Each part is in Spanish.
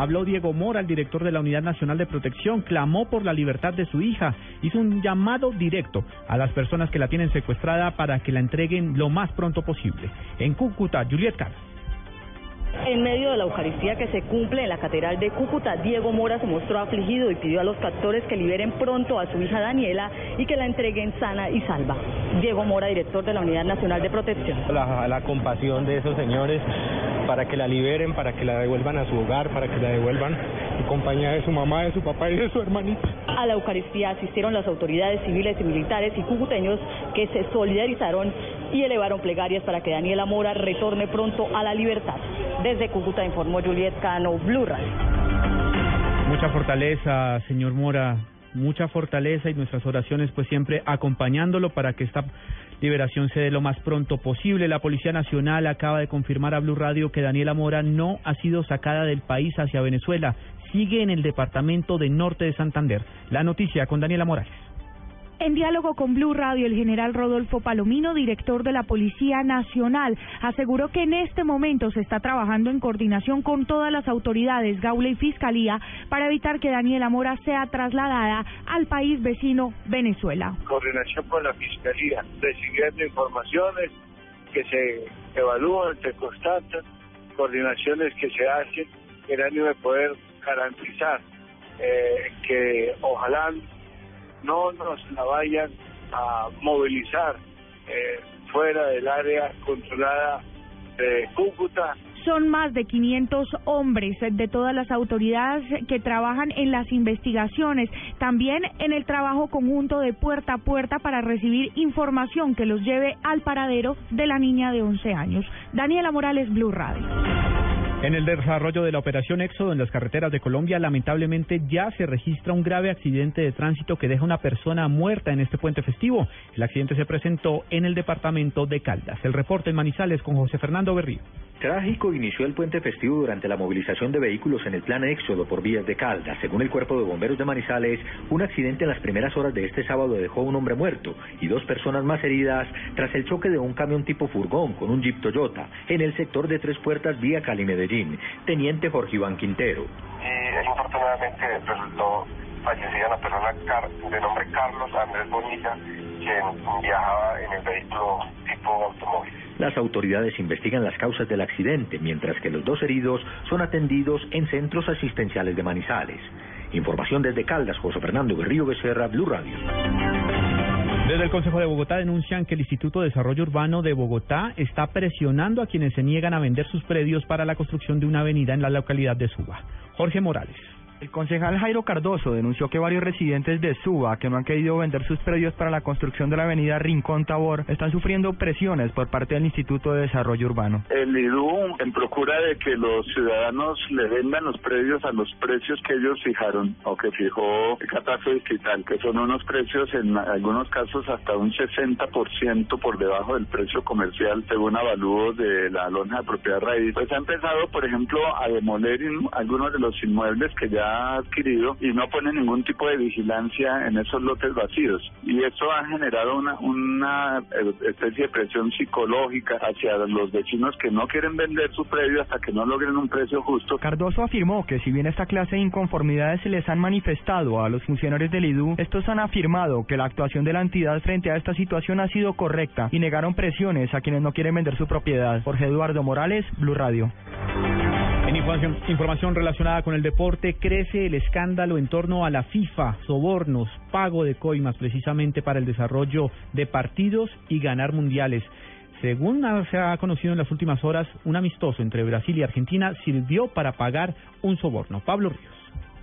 Habló Diego Mora, el director de la Unidad Nacional de Protección, clamó por la libertad de su hija, hizo un llamado directo a las personas que la tienen secuestrada para que la entreguen lo más pronto posible. En Cúcuta, Juliet Carr. En medio de la Eucaristía que se cumple en la Catedral de Cúcuta, Diego Mora se mostró afligido y pidió a los captores que liberen pronto a su hija Daniela y que la entreguen sana y salva. Diego Mora, director de la Unidad Nacional de Protección. La, la compasión de esos señores para que la liberen, para que la devuelvan a su hogar, para que la devuelvan en compañía de su mamá, de su papá y de su hermanita. A la Eucaristía asistieron las autoridades civiles y militares y cucuteños que se solidarizaron y elevaron plegarias para que Daniela Mora retorne pronto a la libertad. Desde Cúcuta informó Juliet Cano, Blue Radio. Mucha fortaleza, señor Mora, mucha fortaleza y nuestras oraciones pues siempre acompañándolo para que esta liberación se dé lo más pronto posible. La Policía Nacional acaba de confirmar a Blue Radio que Daniela Mora no ha sido sacada del país hacia Venezuela, sigue en el departamento de Norte de Santander. La noticia con Daniela Morales. En diálogo con Blue Radio, el general Rodolfo Palomino, director de la Policía Nacional, aseguró que en este momento se está trabajando en coordinación con todas las autoridades, Gaula y Fiscalía, para evitar que Daniela Mora sea trasladada al país vecino Venezuela. Coordinación con la Fiscalía, recibiendo informaciones que se evalúan, se constatan, coordinaciones que se hacen en ánimo de poder garantizar eh, que ojalá no nos la vayan a movilizar eh, fuera del área controlada de Cúcuta. Son más de 500 hombres de todas las autoridades que trabajan en las investigaciones, también en el trabajo conjunto de puerta a puerta para recibir información que los lleve al paradero de la niña de 11 años. Daniela Morales, Blue Radio. En el desarrollo de la operación Éxodo en las carreteras de Colombia, lamentablemente ya se registra un grave accidente de tránsito que deja una persona muerta en este puente festivo. El accidente se presentó en el departamento de Caldas. El reporte en Manizales con José Fernando Berrío. Trágico inició el puente festivo durante la movilización de vehículos en el plan Éxodo por vías de Caldas. Según el Cuerpo de Bomberos de Manizales, un accidente en las primeras horas de este sábado dejó un hombre muerto y dos personas más heridas tras el choque de un camión tipo furgón con un Jeep Toyota en el sector de Tres Puertas vía Cali Medellín. Teniente Jorge Iván Quintero. Y desafortunadamente resultó fallecida la persona de nombre Carlos Andrés Bonilla, quien viajaba en el vehículo tipo automóvil. Las autoridades investigan las causas del accidente, mientras que los dos heridos son atendidos en centros asistenciales de Manizales. Información desde Caldas, José Fernando Berrío Becerra, Blue Radio. Desde el Consejo de Bogotá denuncian que el Instituto de Desarrollo Urbano de Bogotá está presionando a quienes se niegan a vender sus predios para la construcción de una avenida en la localidad de Suba. Jorge Morales. El concejal Jairo Cardoso denunció que varios residentes de Suba que no han querido vender sus predios para la construcción de la avenida Rincón Tabor están sufriendo presiones por parte del Instituto de Desarrollo Urbano. El IDU, en procura de que los ciudadanos le vendan los predios a los precios que ellos fijaron o que fijó el catastro digital, que son unos precios en algunos casos hasta un 60% por debajo del precio comercial según avalúos de la lonja de propiedad raíz. Pues ha empezado, por ejemplo, a demoler algunos de los inmuebles que ya adquirido y no pone ningún tipo de vigilancia en esos lotes vacíos. Y eso ha generado una, una especie de presión psicológica hacia los vecinos que no quieren vender su predio hasta que no logren un precio justo. Cardoso afirmó que si bien esta clase de inconformidades se les han manifestado a los funcionarios del IDU, estos han afirmado que la actuación de la entidad frente a esta situación ha sido correcta y negaron presiones a quienes no quieren vender su propiedad. Jorge Eduardo Morales, Blue Radio. Información, información, relacionada con el deporte, crece el escándalo en torno a la FIFA, sobornos, pago de coimas precisamente para el desarrollo de partidos y ganar mundiales. Según se ha conocido en las últimas horas, un amistoso entre Brasil y Argentina sirvió para pagar un soborno. Pablo Ríos.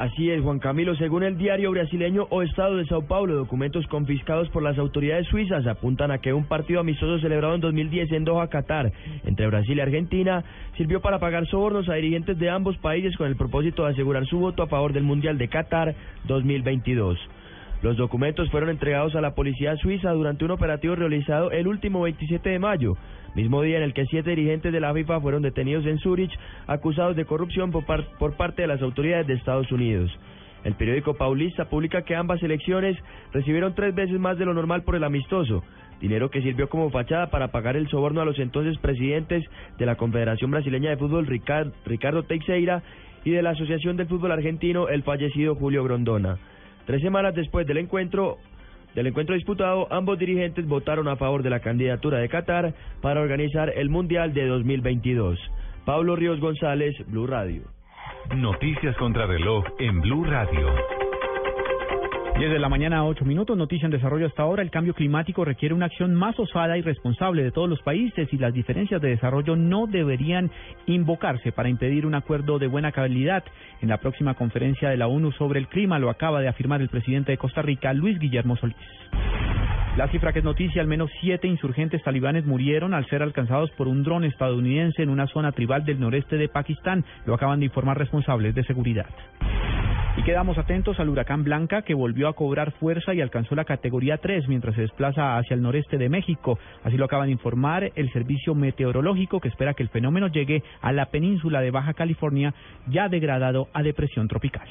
Así es, Juan Camilo. Según el diario brasileño O Estado de Sao Paulo, documentos confiscados por las autoridades suizas apuntan a que un partido amistoso celebrado en 2010 en Doha, Qatar, entre Brasil y Argentina, sirvió para pagar sobornos a dirigentes de ambos países con el propósito de asegurar su voto a favor del Mundial de Qatar 2022. Los documentos fueron entregados a la policía suiza durante un operativo realizado el último 27 de mayo, mismo día en el que siete dirigentes de la FIFA fueron detenidos en Zurich acusados de corrupción por, parte de las autoridades de Estados Unidos. El periódico Paulista publica que ambas elecciones recibieron tres veces más de lo normal por el amistoso, dinero que sirvió como fachada para pagar el soborno a los entonces presidentes de la Confederación Brasileña de Fútbol Ricardo Teixeira y de la Asociación del Fútbol Argentino el fallecido Julio Grondona. Tres semanas después del encuentro, del encuentro disputado, ambos dirigentes votaron a favor de la candidatura de Qatar para organizar el Mundial de 2022. Pablo Ríos González, Blue Radio. Noticias contra reloj en Blue Radio. Desde la mañana, ocho minutos, noticia en desarrollo hasta ahora. El cambio climático requiere una acción más osada y responsable de todos los países y las diferencias de desarrollo no deberían invocarse para impedir un acuerdo de buena calidad. En la próxima conferencia de la ONU sobre el clima lo acaba de afirmar el presidente de Costa Rica, Luis Guillermo Solís. La cifra que es noticia, al menos siete insurgentes talibanes murieron al ser alcanzados por un dron estadounidense en una zona tribal del noreste de Pakistán. Lo acaban de informar responsables de seguridad. Y quedamos atentos al huracán Blanca que volvió a cobrar fuerza y alcanzó la categoría 3 mientras se desplaza hacia el noreste de México. Así lo acaban de informar el servicio meteorológico que espera que el fenómeno llegue a la península de Baja California ya degradado a depresión tropical.